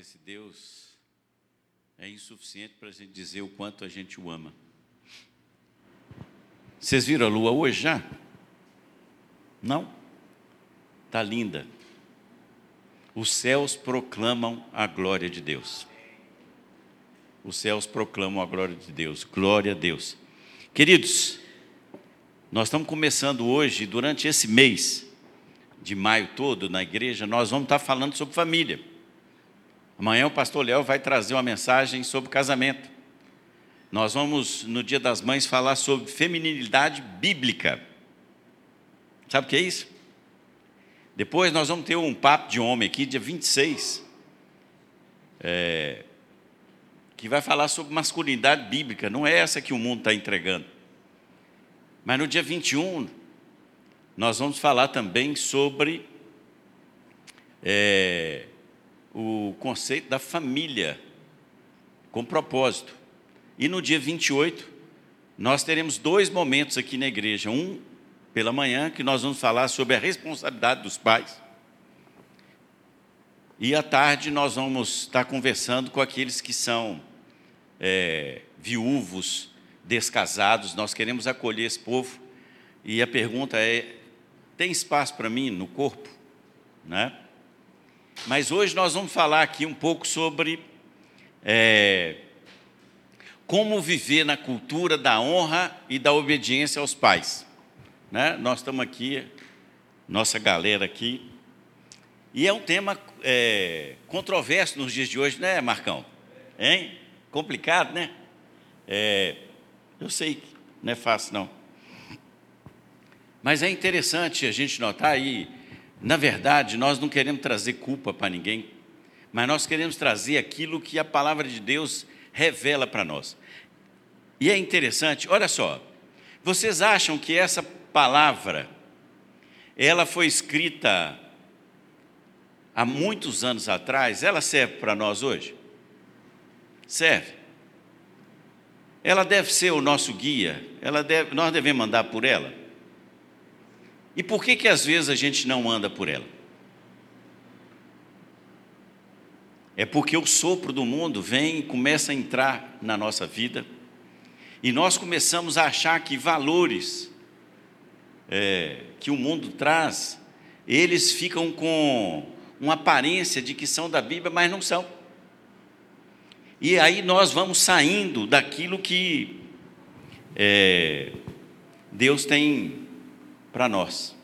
esse Deus é insuficiente para a gente dizer o quanto a gente o ama. Vocês viram a lua hoje já? Não? Está linda. Os céus proclamam a glória de Deus. Os céus proclamam a glória de Deus. Glória a Deus. Queridos, nós estamos começando hoje, durante esse mês de maio todo, na igreja, nós vamos estar falando sobre família. Amanhã o pastor Léo vai trazer uma mensagem sobre casamento. Nós vamos, no Dia das Mães, falar sobre feminilidade bíblica. Sabe o que é isso? Depois nós vamos ter um papo de homem aqui, dia 26, é, que vai falar sobre masculinidade bíblica. Não é essa que o mundo está entregando. Mas no dia 21, nós vamos falar também sobre é, o conceito da família com propósito. E no dia 28, nós teremos dois momentos aqui na igreja. Um pela manhã, que nós vamos falar sobre a responsabilidade dos pais. E à tarde nós vamos estar conversando com aqueles que são é, viúvos, descasados. Nós queremos acolher esse povo. E a pergunta é: tem espaço para mim no corpo? Né? Mas hoje nós vamos falar aqui um pouco sobre é, como viver na cultura da honra e da obediência aos pais. Né? Nós estamos aqui, nossa galera aqui, e é um tema é, controverso nos dias de hoje, né, Marcão? Hein? Complicado, né? É, eu sei que não é fácil, não. Mas é interessante a gente notar aí, na verdade, nós não queremos trazer culpa para ninguém, mas nós queremos trazer aquilo que a palavra de Deus revela para nós. E é interessante, olha só, vocês acham que essa palavra, ela foi escrita há muitos anos atrás, ela serve para nós hoje? Serve. Ela deve ser o nosso guia, ela deve, nós devemos andar por ela. E por que que às vezes a gente não anda por ela? É porque o sopro do mundo vem e começa a entrar na nossa vida, e nós começamos a achar que valores é, que o mundo traz, eles ficam com uma aparência de que são da Bíblia, mas não são. E aí nós vamos saindo daquilo que é, Deus tem para nós.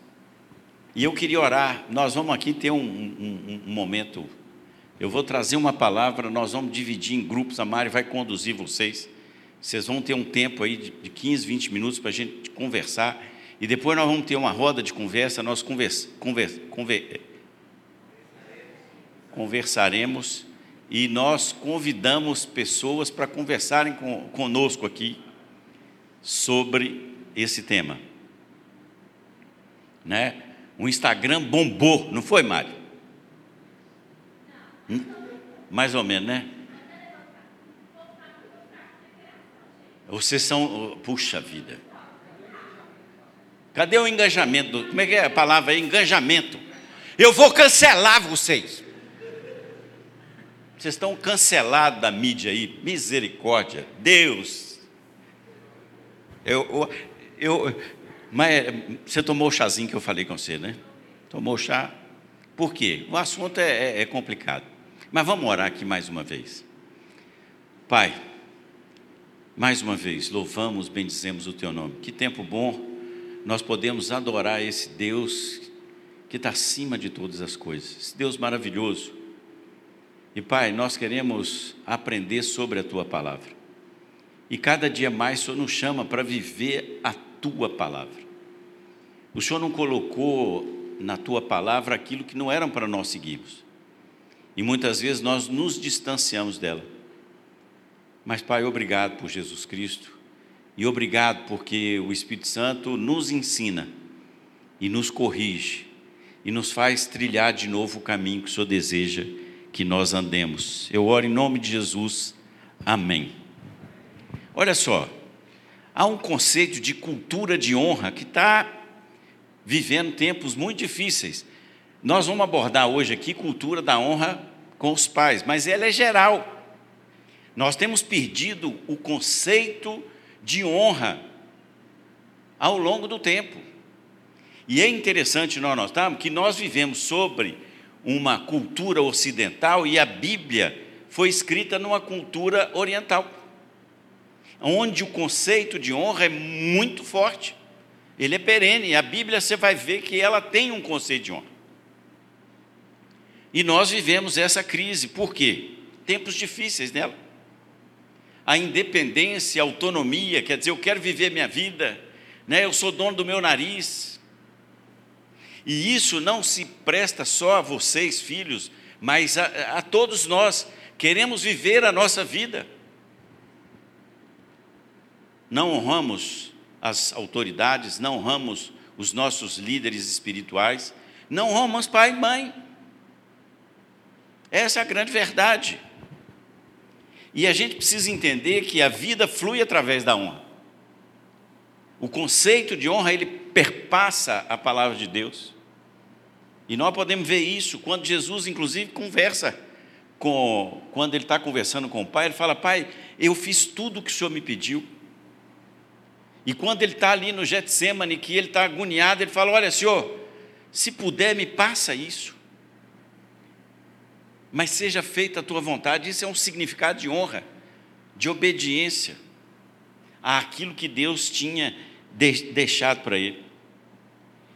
E eu queria orar, nós vamos aqui ter um, um, um, momento, eu vou trazer uma palavra, nós vamos dividir em grupos, a Mari vai conduzir vocês, vocês vão ter um tempo aí de, de 15, 20 minutos para a gente conversar. E depois nós vamos ter uma roda de conversa, nós conversa, conversa, conver, conversaremos. E nós convidamos pessoas para conversarem com, conosco aqui sobre esse tema. Né? O Instagram bombou, não foi, Mário? Hum? Mais ou menos, né? Vocês são, puxa vida. Cadê o engajamento? Como é que é a palavra aí? Engajamento. Eu vou cancelar vocês. Vocês estão cancelados da mídia aí. Misericórdia. Deus. Eu, eu, eu, mas você tomou o chazinho que eu falei com você, né? Tomou o chá. Por quê? O assunto é, é, é complicado. Mas vamos orar aqui mais uma vez. Pai, mais uma vez, louvamos, bendizemos o teu nome. Que tempo bom nós podemos adorar esse Deus que está acima de todas as coisas, esse Deus maravilhoso. E Pai, nós queremos aprender sobre a Tua palavra. E cada dia mais o Senhor nos chama para viver a Tua palavra. O Senhor não colocou na Tua palavra aquilo que não eram para nós seguirmos. E muitas vezes nós nos distanciamos dela. Mas, Pai, obrigado por Jesus Cristo e obrigado porque o Espírito Santo nos ensina e nos corrige e nos faz trilhar de novo o caminho que o Senhor deseja que nós andemos. Eu oro em nome de Jesus. Amém. Olha só, há um conceito de cultura de honra que está vivendo tempos muito difíceis. Nós vamos abordar hoje aqui cultura da honra com os pais, mas ela é geral. Nós temos perdido o conceito de honra ao longo do tempo. E é interessante nós notarmos que nós vivemos sobre uma cultura ocidental e a Bíblia foi escrita numa cultura oriental, onde o conceito de honra é muito forte. Ele é perene, a Bíblia você vai ver que ela tem um conceito de honra. E nós vivemos essa crise, por quê? Tempos difíceis nela. A independência, a autonomia, quer dizer, eu quero viver minha vida, né? eu sou dono do meu nariz. E isso não se presta só a vocês, filhos, mas a, a todos nós. Queremos viver a nossa vida. Não honramos as autoridades, não honramos os nossos líderes espirituais, não honramos pai e mãe. Essa é a grande verdade. E a gente precisa entender que a vida flui através da honra. O conceito de honra, ele perpassa a palavra de Deus. E nós podemos ver isso quando Jesus, inclusive, conversa com, quando ele está conversando com o pai, ele fala: Pai, eu fiz tudo o que o senhor me pediu. E quando ele está ali no Getsemane, que ele está agoniado, ele fala: Olha, senhor, se puder, me passa isso mas seja feita a tua vontade. Isso é um significado de honra, de obediência àquilo que Deus tinha deixado para ele.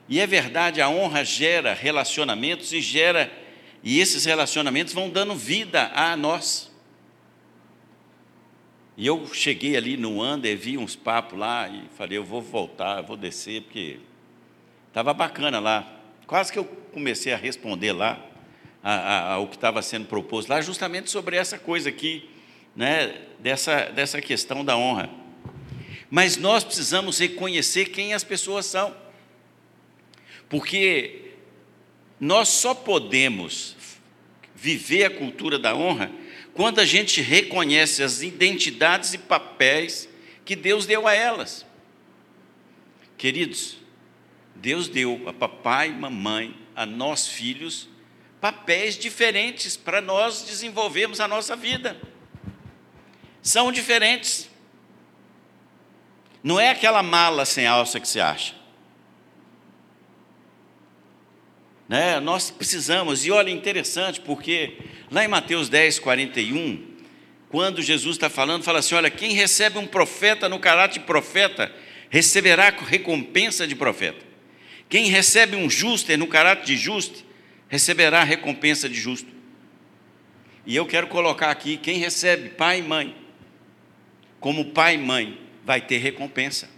E é verdade, a honra gera relacionamentos e gera e esses relacionamentos vão dando vida a nós. E eu cheguei ali no Under, vi uns papos lá e falei, eu vou voltar, vou descer, porque estava bacana lá. Quase que eu comecei a responder lá ao que estava sendo proposto lá, justamente sobre essa coisa aqui, né, dessa, dessa questão da honra. Mas nós precisamos reconhecer quem as pessoas são, porque nós só podemos viver a cultura da honra quando a gente reconhece as identidades e papéis que Deus deu a elas. Queridos, Deus deu a papai mamãe, a nós filhos, papéis diferentes para nós desenvolvermos a nossa vida. São diferentes. Não é aquela mala sem alça que você acha. Né? Nós precisamos, e olha, interessante, porque lá em Mateus 10, 41, quando Jesus está falando, fala assim: olha, quem recebe um profeta no caráter de profeta, receberá recompensa de profeta. Quem recebe um justo no caráter de justo, receberá recompensa de justo. E eu quero colocar aqui: quem recebe pai e mãe, como pai e mãe, vai ter recompensa.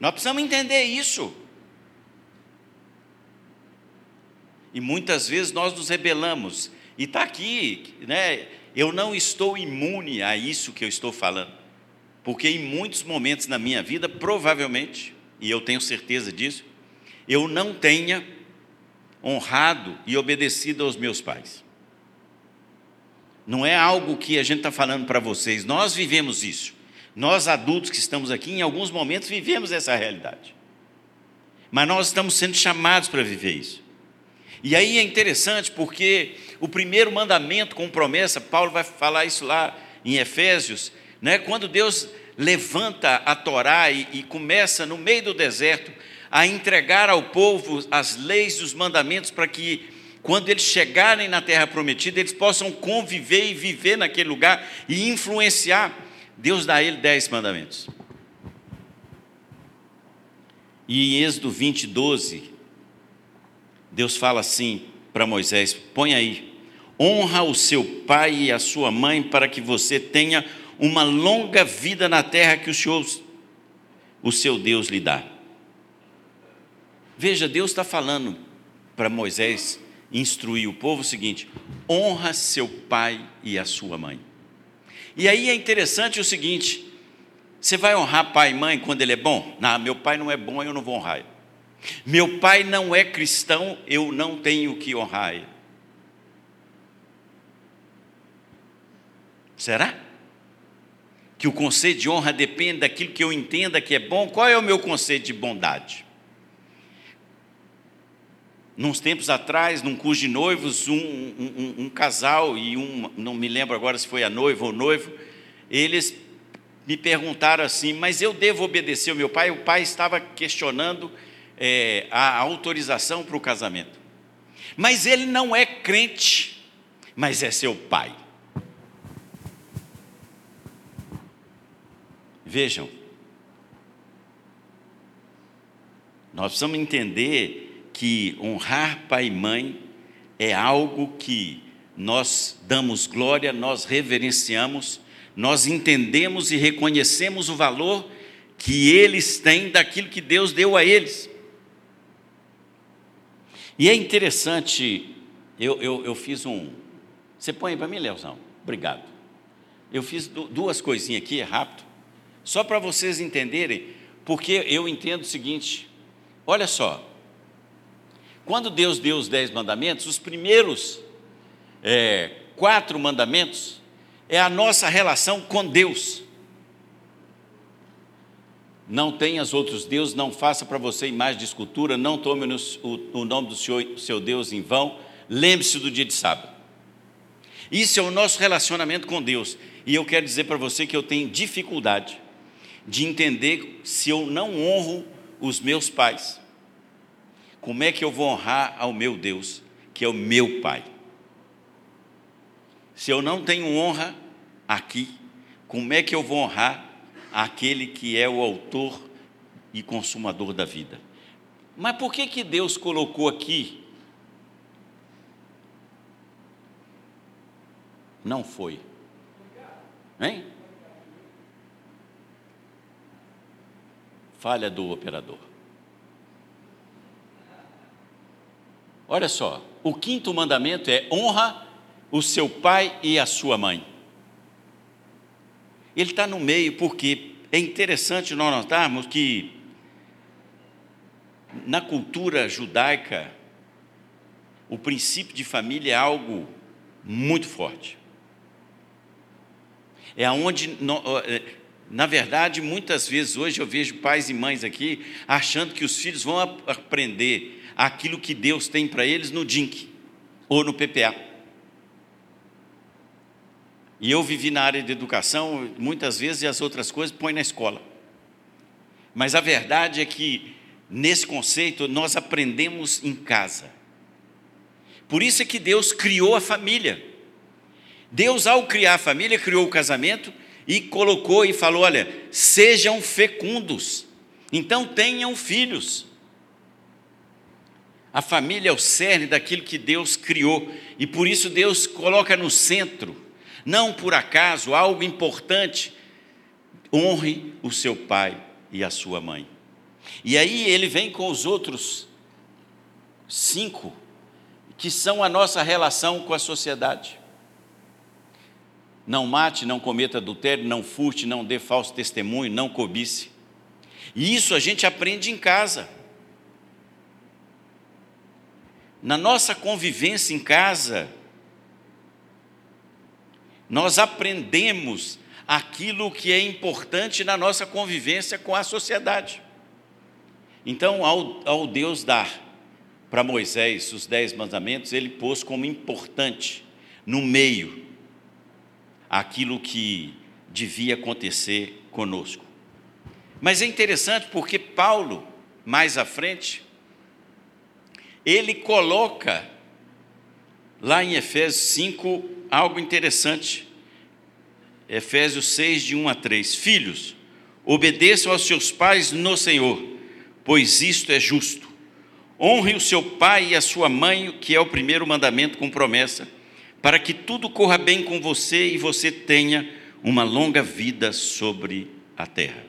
Nós precisamos entender isso. E muitas vezes nós nos rebelamos. E está aqui, né? Eu não estou imune a isso que eu estou falando. Porque em muitos momentos na minha vida, provavelmente, e eu tenho certeza disso, eu não tenha honrado e obedecido aos meus pais. Não é algo que a gente está falando para vocês, nós vivemos isso. Nós adultos que estamos aqui, em alguns momentos, vivemos essa realidade. Mas nós estamos sendo chamados para viver isso. E aí é interessante porque o primeiro mandamento com promessa, Paulo vai falar isso lá em Efésios, né? quando Deus levanta a Torá e, e começa no meio do deserto a entregar ao povo as leis e os mandamentos para que, quando eles chegarem na terra prometida, eles possam conviver e viver naquele lugar e influenciar. Deus dá a ele dez mandamentos. E em Êxodo 20, 12, Deus fala assim para Moisés: põe aí, honra o seu pai e a sua mãe para que você tenha uma longa vida na terra que o Senhor, o seu Deus, lhe dá. Veja, Deus está falando para Moisés instruir o povo o seguinte: honra seu pai e a sua mãe. E aí é interessante o seguinte: você vai honrar pai e mãe quando ele é bom? Não, meu pai não é bom, eu não vou honrar ele. Meu pai não é cristão, eu não tenho que honrar ele. Será? Que o conceito de honra depende daquilo que eu entenda que é bom? Qual é o meu conceito de bondade? Nos tempos atrás, num curso de noivos, um, um, um casal e um, não me lembro agora se foi a noiva ou noivo, eles me perguntaram assim, mas eu devo obedecer o meu pai? O pai estava questionando é, a autorização para o casamento. Mas ele não é crente, mas é seu pai. Vejam, nós precisamos entender que honrar pai e mãe é algo que nós damos glória, nós reverenciamos, nós entendemos e reconhecemos o valor que eles têm daquilo que Deus deu a eles. E é interessante, eu, eu, eu fiz um. Você põe para mim, Leozão? Obrigado. Eu fiz duas coisinhas aqui, é rápido. Só para vocês entenderem, porque eu entendo o seguinte: olha só, quando Deus deu os dez mandamentos, os primeiros é, quatro mandamentos é a nossa relação com Deus. Não tenhas outros deuses, não faça para você imagem de escultura, não tome o, nome do seu Deus em vão, lembre-se do dia de sábado. Isso é o nosso relacionamento com Deus. E eu quero dizer para você que eu tenho dificuldade de entender se eu não honro os meus pais. Como é que eu vou honrar ao meu Deus, que é o meu Pai? Se eu não tenho honra aqui, como é que eu vou honrar aquele que é o autor e consumador da vida? Mas por que que Deus colocou aqui? Não foi. Hein? falha do operador. Olha só, o quinto mandamento é honra o seu pai e a sua mãe. Ele está no meio porque é interessante nós notarmos que na cultura judaica o princípio de família é algo muito forte. É onde na verdade, muitas vezes hoje eu vejo pais e mães aqui achando que os filhos vão aprender aquilo que Deus tem para eles no DINC ou no PPA. E eu vivi na área de educação, muitas vezes, e as outras coisas põe na escola. Mas a verdade é que, nesse conceito, nós aprendemos em casa. Por isso é que Deus criou a família. Deus, ao criar a família, criou o casamento e colocou e falou: olha, sejam fecundos, então tenham filhos. A família é o cerne daquilo que Deus criou, e por isso Deus coloca no centro, não por acaso, algo importante. Honre o seu pai e a sua mãe. E aí ele vem com os outros cinco, que são a nossa relação com a sociedade não mate, não cometa adultério, não furte, não dê falso testemunho, não cobice. E isso a gente aprende em casa. Na nossa convivência em casa, nós aprendemos aquilo que é importante na nossa convivência com a sociedade. Então, ao, ao Deus dar para Moisés os dez mandamentos, ele pôs como importante no meio aquilo que devia acontecer conosco. Mas é interessante porque Paulo, mais à frente, ele coloca lá em Efésios 5 algo interessante. Efésios 6, de 1 a 3. Filhos, obedeçam aos seus pais no Senhor, pois isto é justo. Honre o seu pai e a sua mãe, que é o primeiro mandamento com promessa para que tudo corra bem com você e você tenha uma longa vida sobre a terra.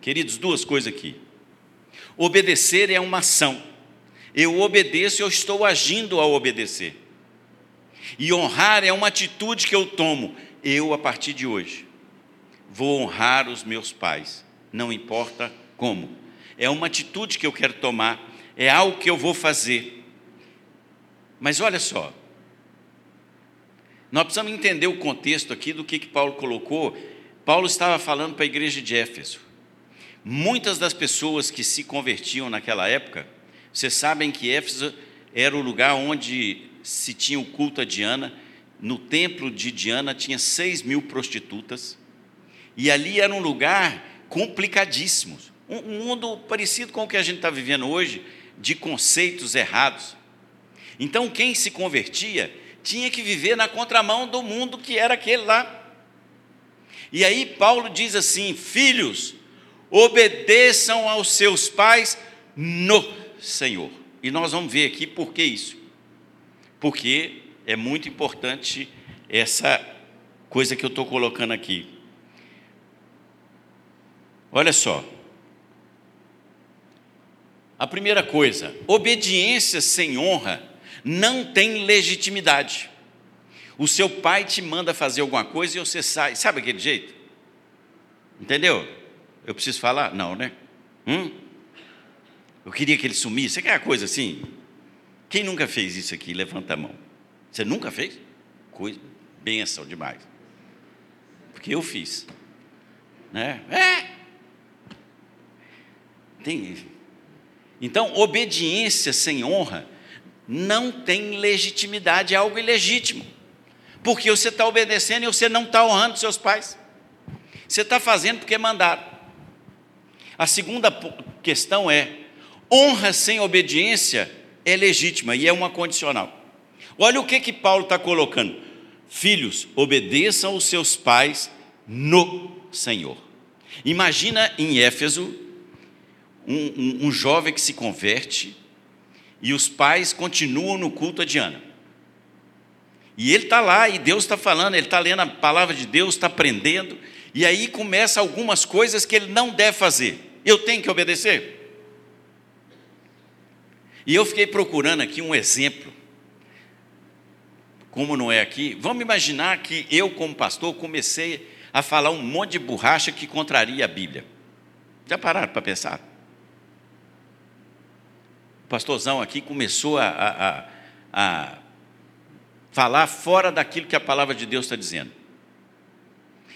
Queridos, duas coisas aqui. Obedecer é uma ação. Eu obedeço, eu estou agindo ao obedecer. E honrar é uma atitude que eu tomo. Eu, a partir de hoje, vou honrar os meus pais, não importa como. É uma atitude que eu quero tomar, é algo que eu vou fazer. Mas olha só, nós precisamos entender o contexto aqui do que, que Paulo colocou. Paulo estava falando para a igreja de Éfeso. Muitas das pessoas que se convertiam naquela época, vocês sabem que Éfeso era o lugar onde se tinha o culto a Diana. No templo de Diana tinha seis mil prostitutas. E ali era um lugar complicadíssimo. Um, um mundo parecido com o que a gente está vivendo hoje, de conceitos errados. Então, quem se convertia tinha que viver na contramão do mundo que era aquele lá. E aí Paulo diz assim: Filhos, obedeçam aos seus pais no Senhor. E nós vamos ver aqui por que isso. Porque é muito importante essa coisa que eu estou colocando aqui. Olha só. A primeira coisa, obediência sem honra não tem legitimidade. O seu pai te manda fazer alguma coisa e você sai, sabe aquele jeito? Entendeu? Eu preciso falar? Não, né? Hum? Eu queria que ele sumisse. Você quer coisa assim? Quem nunca fez isso aqui? Levanta a mão. Você nunca fez? Coisa, benção demais. Porque eu fiz. Né? É. Tem. Então, obediência sem honra não tem legitimidade, é algo ilegítimo. Porque você está obedecendo e você não está honrando seus pais. Você está fazendo porque mandaram. A segunda questão é: honra sem obediência é legítima e é uma condicional. Olha o que que Paulo está colocando: filhos, obedeçam aos seus pais no Senhor. Imagina em Éfeso um, um, um jovem que se converte e os pais continuam no culto a Diana. E ele está lá e Deus está falando, ele está lendo a palavra de Deus, está aprendendo, e aí começa algumas coisas que ele não deve fazer. Eu tenho que obedecer. E eu fiquei procurando aqui um exemplo. Como não é aqui, vamos imaginar que eu, como pastor, comecei a falar um monte de borracha que contraria a Bíblia. Já pararam para pensar? O pastorzão aqui começou a, a, a falar fora daquilo que a palavra de Deus está dizendo.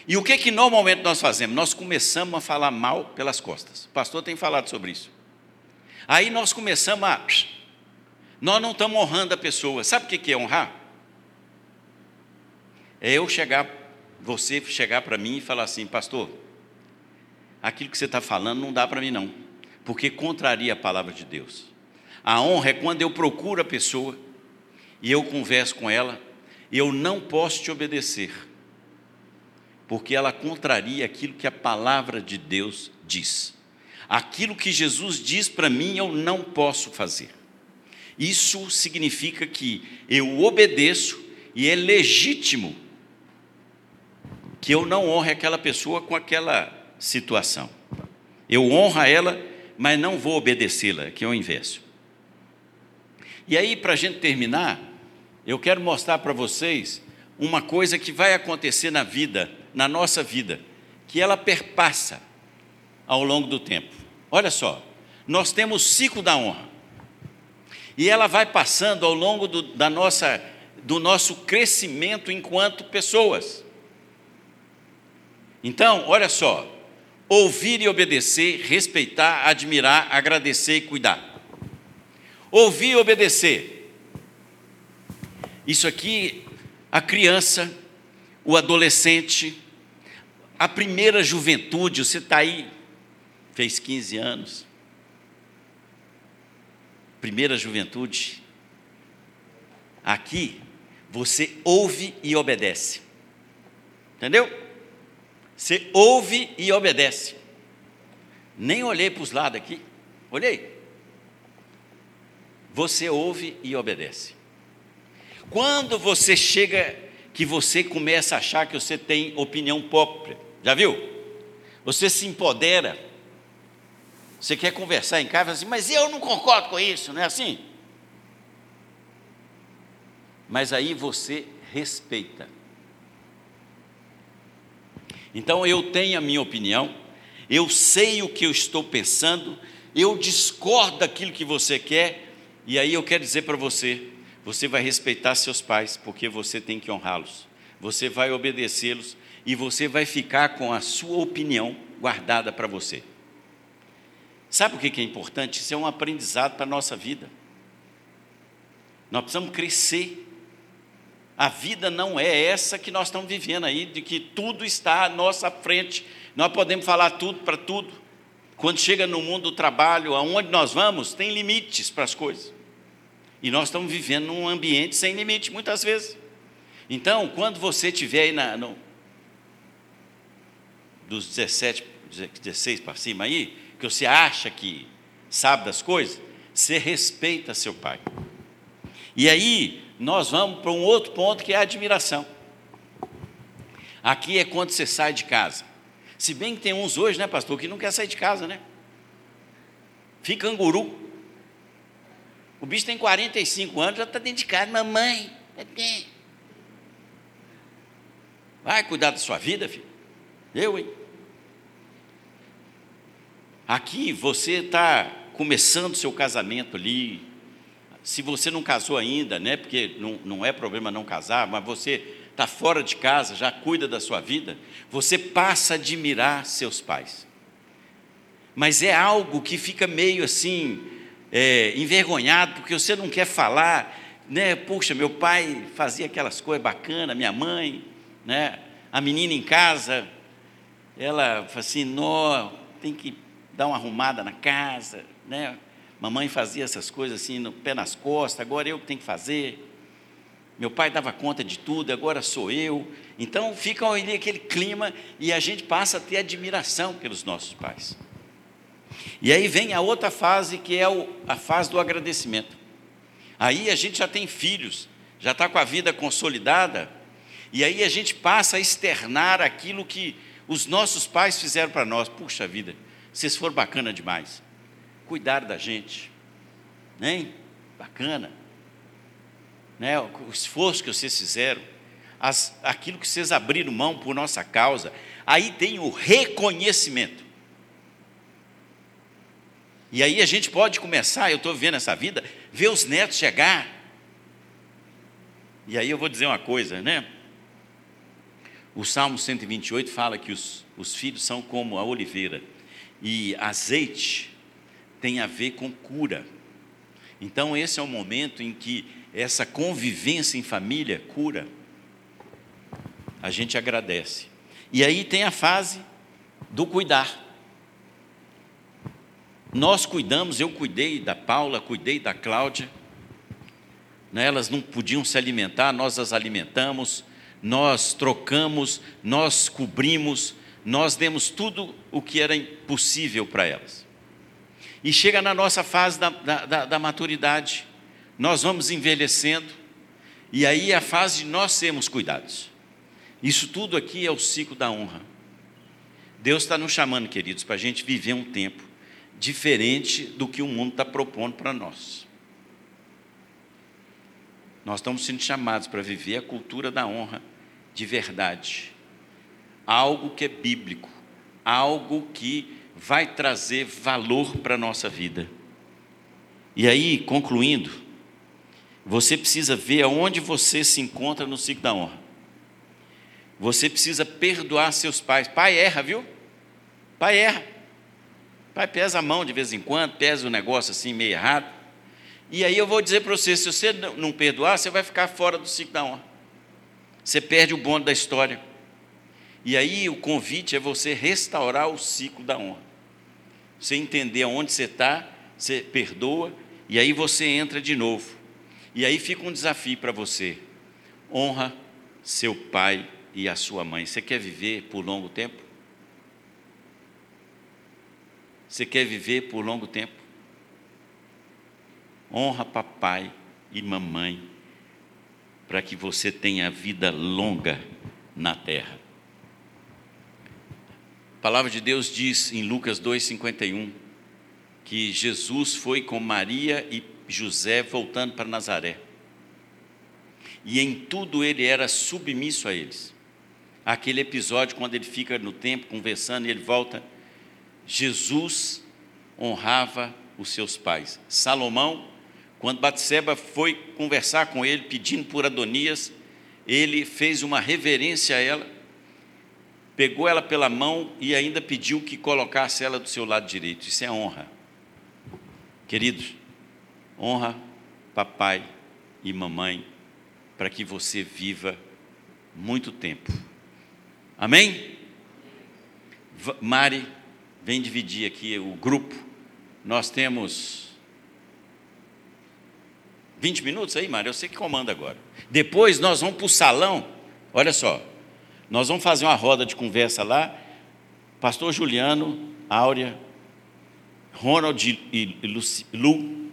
E o que que normalmente nós fazemos? Nós começamos a falar mal pelas costas. O pastor tem falado sobre isso. Aí nós começamos a. Nós não estamos honrando a pessoa. Sabe o que é honrar? É eu chegar, você chegar para mim e falar assim, pastor, aquilo que você está falando não dá para mim não, porque contraria a palavra de Deus. A honra é quando eu procuro a pessoa e eu converso com ela, e eu não posso te obedecer, porque ela contraria aquilo que a palavra de Deus diz. Aquilo que Jesus diz para mim, eu não posso fazer. Isso significa que eu obedeço e é legítimo que eu não honre aquela pessoa com aquela situação. Eu honro ela, mas não vou obedecê-la, que é o inverso. E aí, para a gente terminar, eu quero mostrar para vocês uma coisa que vai acontecer na vida, na nossa vida, que ela perpassa ao longo do tempo. Olha só, nós temos o ciclo da honra. E ela vai passando ao longo do, da nossa, do nosso crescimento enquanto pessoas. Então, olha só, ouvir e obedecer, respeitar, admirar, agradecer e cuidar. Ouvir e obedecer isso aqui, a criança, o adolescente, a primeira juventude, você está aí, fez 15 anos. Primeira juventude. Aqui, você ouve e obedece. Entendeu? Você ouve e obedece. Nem olhei para os lados aqui. Olhei. Você ouve e obedece. Quando você chega, que você começa a achar que você tem opinião própria, já viu? Você se empodera. Você quer conversar em casa assim, mas eu não concordo com isso, não é assim? Mas aí você respeita. Então eu tenho a minha opinião, eu sei o que eu estou pensando, eu discordo daquilo que você quer, e aí eu quero dizer para você: você vai respeitar seus pais, porque você tem que honrá-los. Você vai obedecê-los e você vai ficar com a sua opinião guardada para você. Sabe o que é importante? Isso é um aprendizado para a nossa vida. Nós precisamos crescer. A vida não é essa que nós estamos vivendo aí, de que tudo está à nossa frente. Nós podemos falar tudo para tudo. Quando chega no mundo do trabalho, aonde nós vamos, tem limites para as coisas. E nós estamos vivendo num ambiente sem limite, muitas vezes. Então, quando você estiver aí na, no, dos 17, 16 para cima aí, que você acha que sabe das coisas, você respeita seu pai. E aí, nós vamos para um outro ponto que é a admiração. Aqui é quando você sai de casa. Se bem que tem uns hoje, né, pastor, que não quer sair de casa, né? Fica anguru. O bicho tem 45 anos, já está dentro de casa, mamãe. Vai cuidar da sua vida, filho. Eu, hein? Aqui você está começando seu casamento ali, se você não casou ainda, né, porque não, não é problema não casar, mas você está fora de casa, já cuida da sua vida, você passa a admirar seus pais. Mas é algo que fica meio assim, é, envergonhado, porque você não quer falar, né? Puxa, meu pai fazia aquelas coisas bacanas, minha mãe, né? A menina em casa, ela fala assim, nó, tem que dar uma arrumada na casa, né? Mamãe fazia essas coisas assim, no pé nas costas, agora eu que tenho que fazer. Meu pai dava conta de tudo, agora sou eu. Então fica ali aquele clima e a gente passa a ter admiração pelos nossos pais. E aí vem a outra fase, que é a fase do agradecimento. Aí a gente já tem filhos, já está com a vida consolidada, e aí a gente passa a externar aquilo que os nossos pais fizeram para nós. Puxa vida, vocês foram bacana demais cuidar da gente. Né? Bacana. Né? O esforço que vocês fizeram, as, aquilo que vocês abriram mão por nossa causa. Aí tem o reconhecimento. E aí a gente pode começar, eu estou vivendo essa vida, ver os netos chegar. E aí eu vou dizer uma coisa, né? O Salmo 128 fala que os, os filhos são como a oliveira, e azeite tem a ver com cura. Então, esse é o momento em que essa convivência em família cura. A gente agradece. E aí tem a fase do cuidar. Nós cuidamos, eu cuidei da Paula, cuidei da Cláudia. Né, elas não podiam se alimentar, nós as alimentamos, nós trocamos, nós cobrimos, nós demos tudo o que era possível para elas. E chega na nossa fase da, da, da, maturidade, nós vamos envelhecendo, e aí é a fase de nós sermos cuidados. Isso tudo aqui é o ciclo da honra. Deus está nos chamando, queridos, para a gente viver um tempo diferente do que o mundo está propondo para nós. Nós estamos sendo chamados para viver a cultura da honra de verdade, algo que é bíblico, algo que vai trazer valor para a nossa vida. E aí, concluindo, você precisa ver aonde você se encontra no ciclo da honra. Você precisa perdoar seus pais. Pai erra, viu? Pai erra. Pai pesa a mão de vez em quando, pesa o negócio assim meio errado. E aí eu vou dizer para você: se você não perdoar, você vai ficar fora do ciclo da honra. Você perde o bonde da história. E aí o convite é você restaurar o ciclo da honra você entender aonde você está, você perdoa, e aí você entra de novo. E aí fica um desafio para você: honra seu pai e a sua mãe. Você quer viver por longo tempo? Você quer viver por longo tempo? Honra papai e mamãe, para que você tenha vida longa na terra. A palavra de Deus diz em Lucas 2,51 que Jesus foi com Maria e José voltando para Nazaré. E em tudo ele era submisso a eles. Aquele episódio quando ele fica no templo conversando e ele volta, Jesus honrava os seus pais. Salomão, quando Batseba foi conversar com ele pedindo por Adonias, ele fez uma reverência a ela pegou ela pela mão e ainda pediu que colocasse ela do seu lado direito. Isso é honra. Queridos, honra papai e mamãe para que você viva muito tempo. Amém? Mari, vem dividir aqui o grupo. Nós temos 20 minutos aí, Mari, eu sei que comanda agora. Depois nós vamos para o salão. Olha só, nós vamos fazer uma roda de conversa lá. Pastor Juliano, Áurea, Ronald e Lu,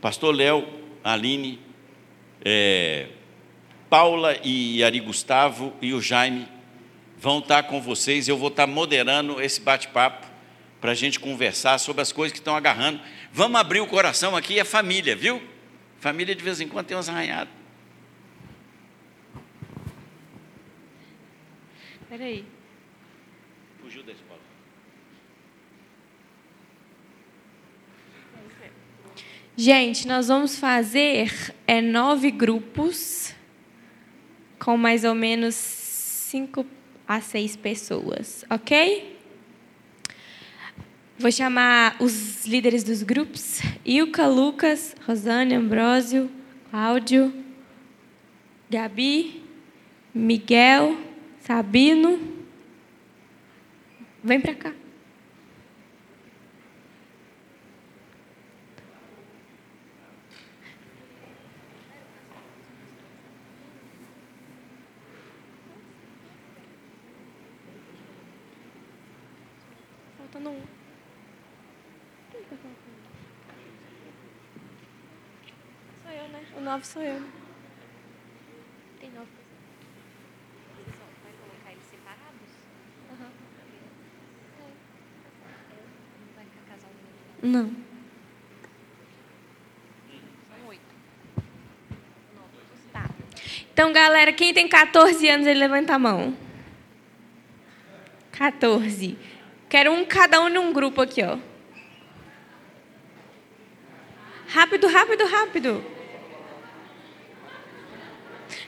Pastor Léo, Aline, é, Paula e Ari Gustavo e o Jaime vão estar com vocês. Eu vou estar moderando esse bate-papo para a gente conversar sobre as coisas que estão agarrando. Vamos abrir o coração aqui, é família, viu? Família de vez em quando tem umas arranhadas. Espera aí. Fugiu da escola. Gente, nós vamos fazer é, nove grupos com mais ou menos cinco a seis pessoas, ok? Vou chamar os líderes dos grupos: Ilka, Lucas, Rosane, Ambrósio, Cláudio, Gabi, Miguel, Sabino. Vem para cá. Faltando um. Sou eu, né? O nove sou eu. Tem nove pessoas. Vai colocar eles separados? Aham. Não vai ficar casal Não. Então, galera, quem tem 14 anos, ele levanta a mão. 14. Quero um, cada um num grupo aqui, ó. Rápido, rápido, rápido.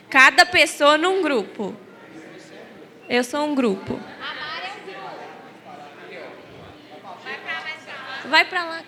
Cada pessoa num grupo. Eu sou um grupo. Vai pra lá,